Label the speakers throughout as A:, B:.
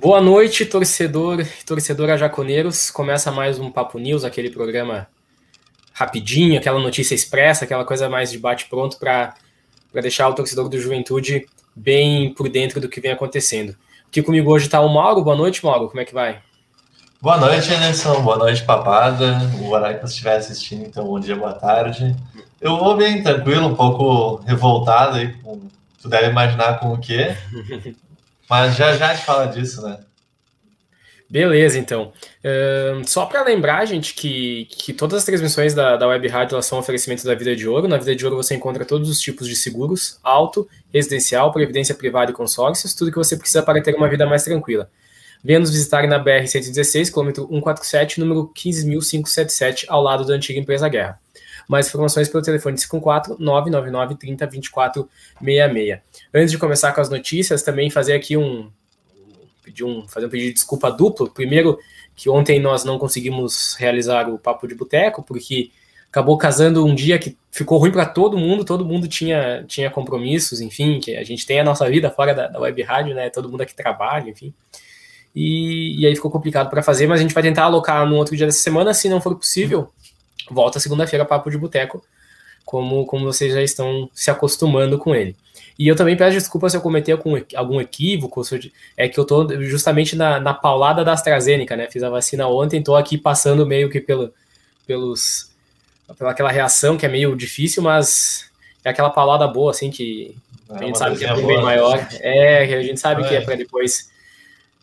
A: Boa noite, torcedor e torcedora jaconeiros. Começa mais um Papo News, aquele programa rapidinho, aquela notícia expressa, aquela coisa mais de bate-pronto para deixar o torcedor do Juventude bem por dentro do que vem acontecendo. Aqui comigo hoje está o Mauro. Boa noite, Mauro. Como é que vai?
B: Boa noite, Anderson. Boa noite, papada. O horário que você estiver assistindo, então bom dia, boa tarde. Eu vou bem tranquilo, um pouco revoltado aí, com, tu deve imaginar com o quê. Mas já já te fala disso, né?
A: Beleza, então. Só para lembrar, gente, que, que todas as transmissões da, da Web Rádio elas são oferecimentos da Vida de Ouro. Na Vida de Ouro você encontra todos os tipos de seguros, auto, residencial, previdência privada e consórcios, tudo que você precisa para ter uma vida mais tranquila. Venha nos visitar na BR-116, quilômetro 147, número 15.577, ao lado da antiga empresa Guerra. Mais informações pelo telefone 54 999 30 24 66. Antes de começar com as notícias, também fazer aqui um, um fazer um pedido de desculpa duplo. Primeiro, que ontem nós não conseguimos realizar o papo de boteco porque acabou casando um dia que ficou ruim para todo mundo, todo mundo tinha, tinha compromissos, enfim, que a gente tem a nossa vida fora da, da web rádio, né? Todo mundo aqui trabalha, enfim. E, e aí ficou complicado para fazer, mas a gente vai tentar alocar no outro dia dessa semana, se não for possível, volta segunda-feira Papo de Boteco, como, como vocês já estão se acostumando com ele. E eu também peço desculpa se eu cometer algum, algum equívoco, é que eu tô justamente na, na paulada da AstraZeneca, né? Fiz a vacina ontem, tô aqui passando meio que pelo, pelos, pela aquela reação que é meio difícil, mas é aquela paulada boa, assim, que a gente sabe que é bem maior. É, a gente sabe é. que é para depois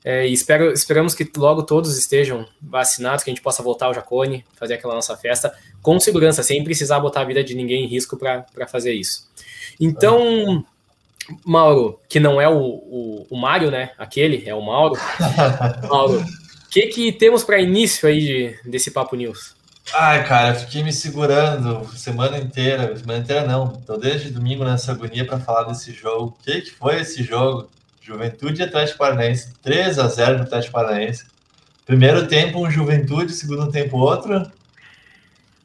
A: é, e espero, esperamos que logo todos estejam vacinados, que a gente possa voltar ao Jacone, fazer aquela nossa festa com segurança, sem precisar botar a vida de ninguém em risco para fazer isso. Então, Mauro, que não é o, o, o Mário, né? Aquele, é o Mauro. Mauro, o que, que temos para início aí de, desse Papo News?
B: Ai, cara, fiquei me segurando semana inteira, semana inteira não, tô desde domingo nessa agonia para falar desse jogo. O que, que foi esse jogo? Juventude e Atlético Paranaense, 3 a 0 no Atlético Paranaense. Primeiro tempo, um Juventude, segundo tempo, outro.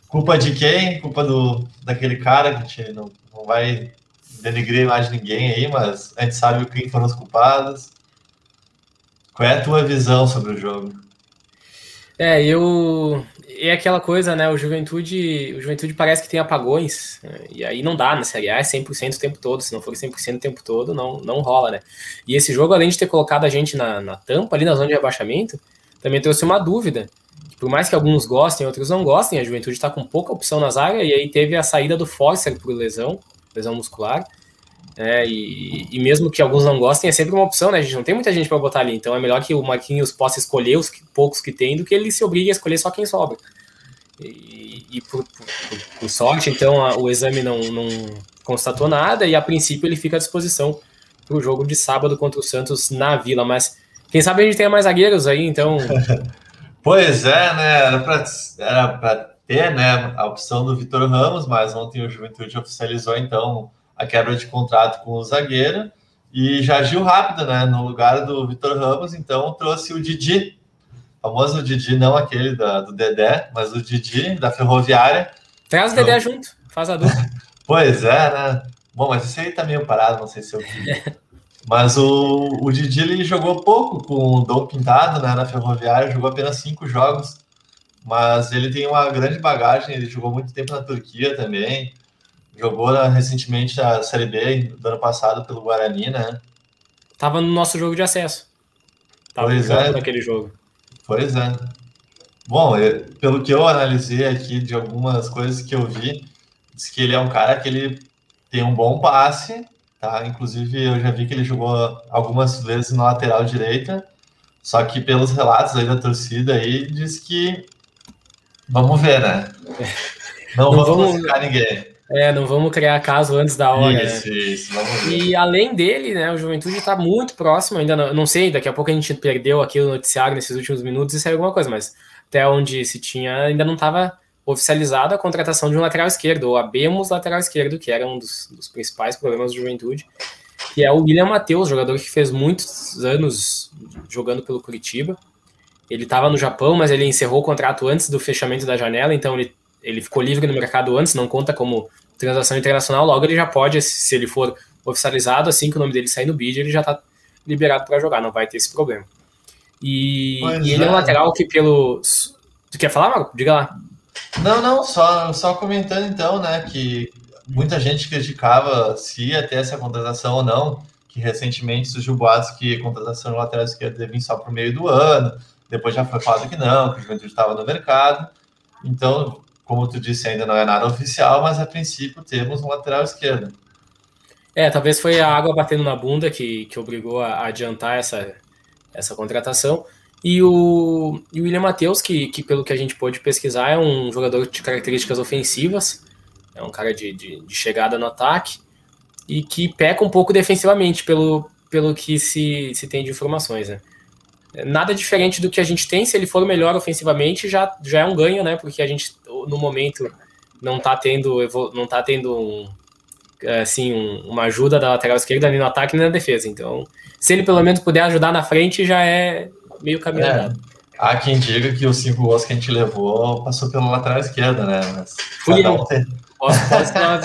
B: Culpa de quem? Culpa do, daquele cara que gente não, não vai denigrir mais ninguém aí, mas a gente sabe quem foram os culpados. Qual é a tua visão sobre o jogo?
A: É, eu. É aquela coisa, né? O Juventude, o Juventude parece que tem apagões, né? e aí não dá na Série A, é 100% o tempo todo. Se não for 100% o tempo todo, não, não rola, né? E esse jogo, além de ter colocado a gente na, na tampa, ali na zona de rebaixamento, também trouxe uma dúvida. Por mais que alguns gostem, outros não gostem, a Juventude está com pouca opção nas áreas, e aí teve a saída do Forcer por lesão, lesão muscular. É, e, e, mesmo que alguns não gostem, é sempre uma opção, né? A gente não tem muita gente para botar ali, então é melhor que o Marquinhos possa escolher os que, poucos que tem do que ele se obrigue a escolher só quem sobra. E, e por, por, por, sorte, então, a, o exame não, não constatou nada e a princípio ele fica à disposição para o jogo de sábado contra o Santos na Vila. Mas quem sabe a gente tenha mais zagueiros aí, então.
B: pois é, né? Era para ter né, a opção do Vitor Ramos, mas ontem o Juventude oficializou então a quebra de contrato com o zagueiro e já agiu rápido, né? No lugar do Vitor Ramos, então trouxe o Didi, famoso Didi, não aquele da, do Dedé, mas o Didi da Ferroviária.
A: Traz o Dedé então... junto, faz a dupla.
B: pois é, né? Bom, mas esse aí tá meio parado, não sei se eu vi. Mas o, o Didi ele jogou pouco com o Dom Pintado né, na Ferroviária, jogou apenas cinco jogos, mas ele tem uma grande bagagem, ele jogou muito tempo na Turquia também, Jogou recentemente a Série B do ano passado pelo Guarani, né?
A: Tava no nosso jogo de acesso. Tava pois é. naquele jogo.
B: Pois é. Bom, eu, pelo que eu analisei aqui de algumas coisas que eu vi, diz que ele é um cara que ele tem um bom passe, tá? Inclusive eu já vi que ele jogou algumas vezes na lateral direita, só que pelos relatos aí da torcida aí diz que vamos ver, né? Não, Não vamos, vamos ficar ninguém.
A: É, não vamos criar caso antes da hora. Isso, né? isso, vamos ver. E além dele, né, o Juventude está muito próximo, ainda não, não, sei, daqui a pouco a gente perdeu aqui o noticiário nesses últimos minutos e saiu alguma coisa, mas até onde se tinha, ainda não estava oficializada a contratação de um lateral esquerdo, ou abemos lateral esquerdo, que era um dos, dos principais problemas do Juventude, que é o William Matheus, jogador que fez muitos anos jogando pelo Curitiba. Ele estava no Japão, mas ele encerrou o contrato antes do fechamento da janela, então ele ele ficou livre no mercado antes, não conta como transação internacional, logo ele já pode, se ele for oficializado, assim que o nome dele sair no bid, ele já está liberado para jogar, não vai ter esse problema. E, e ele é um lateral que pelo. Tu quer falar, Marco? Diga lá.
B: Não, não, só, só comentando então, né, que muita gente criticava se ia ter essa contratação ou não, que recentemente surgiu boatos que a contratação de lateral esquerdo devia vir só para o meio do ano, depois já foi falado que não, que o Juventude estava no mercado. Então, como tu disse, ainda não é nada oficial, mas a princípio temos um lateral esquerdo.
A: É, talvez foi a água batendo na bunda que, que obrigou a adiantar essa, essa contratação. E o, e o William Matheus, que, que pelo que a gente pôde pesquisar, é um jogador de características ofensivas, é um cara de, de, de, chegada no ataque e que peca um pouco defensivamente, pelo, pelo que se, se tem de informações. Né? Nada diferente do que a gente tem, se ele for melhor ofensivamente, já, já é um ganho, né? Porque a gente, no momento, não está tendo, não tá tendo um, assim, um, uma ajuda da lateral esquerda nem no ataque nem na defesa. Então, se ele pelo menos puder ajudar na frente, já é meio caminho é.
B: Há quem diga que os cinco gols que a gente levou passou pela lateral esquerda, né? Mas
A: Fui eu. Posso, posso falar,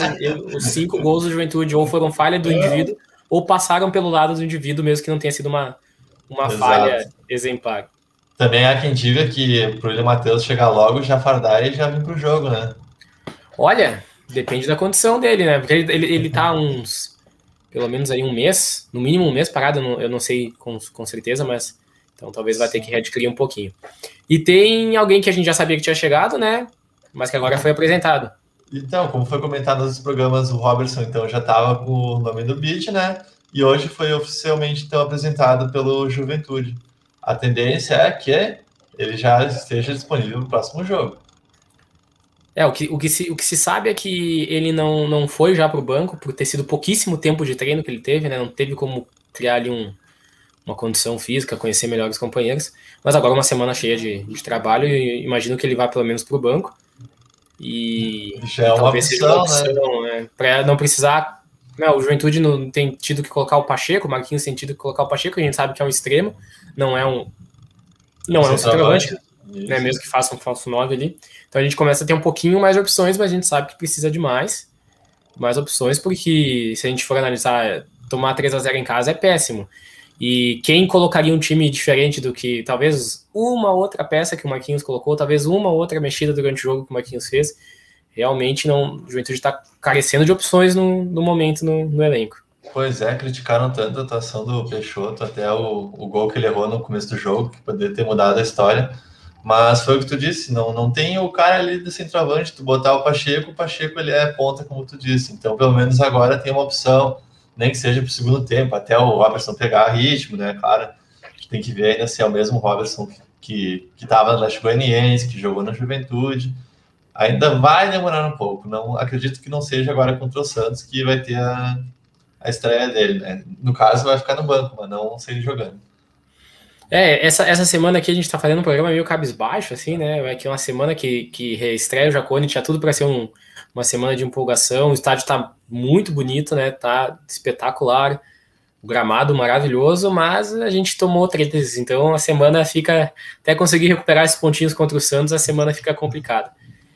A: os cinco gols do Juventude ou foram falha do indivíduo ou passaram pelo lado do indivíduo, mesmo que não tenha sido uma, uma falha exemplar.
B: Também há quem diga que pro William Matheus chegar logo, já fardar e já vir pro jogo, né?
A: Olha, depende da condição dele, né? Porque ele, ele, ele tá uns, pelo menos aí um mês, no mínimo um mês parado, eu não, eu não sei com, com certeza, mas então talvez vai ter que readquirir um pouquinho. E tem alguém que a gente já sabia que tinha chegado, né? Mas que agora foi apresentado.
B: Então, como foi comentado nos programas, o Robertson então já estava com o nome do beat, né? E hoje foi oficialmente então apresentado pelo Juventude. A tendência é que ele já esteja disponível no próximo jogo.
A: É, o que, o que, se, o que se sabe é que ele não, não foi já para o banco, por ter sido pouquíssimo tempo de treino que ele teve, né? Não teve como criar ali um, uma condição física, conhecer melhor os companheiros. Mas agora uma semana cheia de, de trabalho e imagino que ele vá pelo menos para o banco. E,
B: Já é talvez opção, seja uma opção,
A: né? né? Para não precisar. Não, o Juventude não tem tido que colocar o Pacheco, o Marquinhos tem tido que colocar o Pacheco, a gente sabe que é um extremo, não é um. Não é um centroavante, né? Mesmo que faça um falso 9 ali. Então a gente começa a ter um pouquinho mais de opções, mas a gente sabe que precisa de mais. Mais opções, porque se a gente for analisar, tomar 3 a 0 em casa é péssimo. E quem colocaria um time diferente do que talvez uma outra peça que o Marquinhos colocou, talvez uma outra mexida durante o jogo que o Marquinhos fez, realmente não. O Juventude está carecendo de opções no, no momento no, no, elenco.
B: Pois é, criticaram tanto a atuação do Peixoto, até o, o gol que ele errou no começo do jogo, que poderia ter mudado a história. Mas foi o que tu disse, não, não tem o cara ali do centroavante, tu botar o Pacheco, o Pacheco ele é ponta, como tu disse. Então, pelo menos agora tem uma opção nem que seja para o segundo tempo, até o Robertson pegar ritmo, né? Claro, a gente tem que ver ainda se é o mesmo Robertson que estava no Atlético Goianiense, que jogou na Juventude. Ainda vai demorar um pouco. Não acredito que não seja agora contra o Santos que vai ter a, a estreia dele, né? No caso, vai ficar no banco, mas não sair jogando.
A: É, essa, essa semana aqui a gente tá fazendo um programa meio cabisbaixo, assim, né? É que uma semana que, que reestreia o Jacone, tinha tudo para ser um, uma semana de empolgação. O estádio tá muito bonito, né? Tá espetacular. O gramado maravilhoso, mas a gente tomou três, então a semana fica. Até conseguir recuperar esses pontinhos contra o Santos, a semana fica complicada.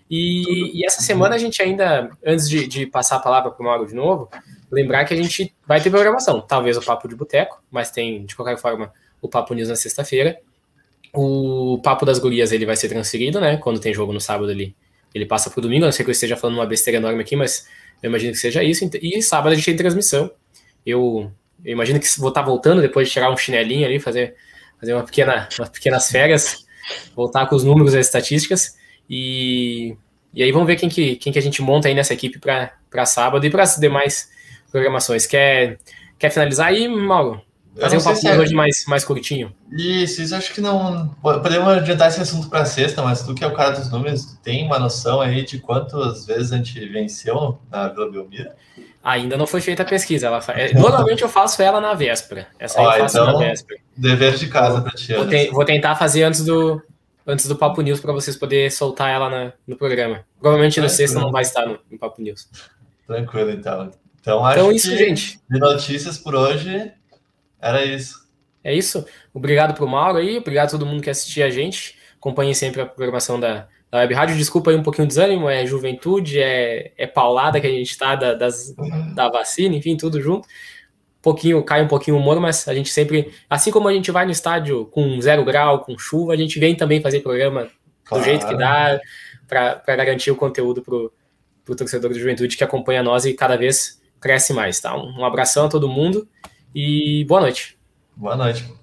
A: E, e essa semana a gente ainda, antes de, de passar a palavra para o Mauro de novo, lembrar que a gente vai ter programação. Talvez o Papo de Boteco, mas tem, de qualquer forma, o Papo News na sexta-feira. O Papo das Gurias ele vai ser transferido, né? Quando tem jogo no sábado ali, ele passa pro domingo. não sei que eu esteja falando uma besteira enorme aqui, mas eu imagino que seja isso. E sábado a gente tem transmissão. Eu, eu imagino que vou estar tá voltando depois de tirar um chinelinho ali, fazer, fazer uma pequena, umas pequenas férias, voltar com os números e as estatísticas. E, e aí vamos ver quem que, quem que a gente monta aí nessa equipe para sábado e para as demais programações. Quer, quer finalizar aí, Mauro? Fazer um papo é... hoje mais, mais curtinho.
B: Isso, isso acho que não. Podemos adiantar esse assunto para sexta, mas tu que é o cara dos números, tem uma noção aí de quantas vezes a gente venceu na Vila Belmiro?
A: Ainda não foi feita a pesquisa. Ela fa... É, normalmente eu faço ela na véspera. Essa aí eu faço então,
B: na véspera. Dever de casa para ti.
A: Vou, te... vou, tentar fazer antes do, antes do Papo News para vocês poderem soltar ela na, no programa. Provavelmente no sexta não vai estar no, no Papo News.
B: Tranquilo, então. Então, acho
A: então isso, gente.
B: De notícias por hoje, era isso.
A: É isso. Obrigado pro Mauro aí, obrigado a todo mundo que assistiu a gente. Acompanhe sempre a programação da, da Web Rádio. Desculpa aí um pouquinho o desânimo, é juventude, é, é paulada que a gente tá da, das, da vacina, enfim, tudo junto. Pouquinho, cai um pouquinho o humor, mas a gente sempre, assim como a gente vai no estádio com zero grau, com chuva, a gente vem também fazer programa claro. do jeito que dá, para garantir o conteúdo pro, pro torcedor de juventude que acompanha nós e cada vez cresce mais, tá? Um, um abração a todo mundo e boa noite.
B: Boa noite.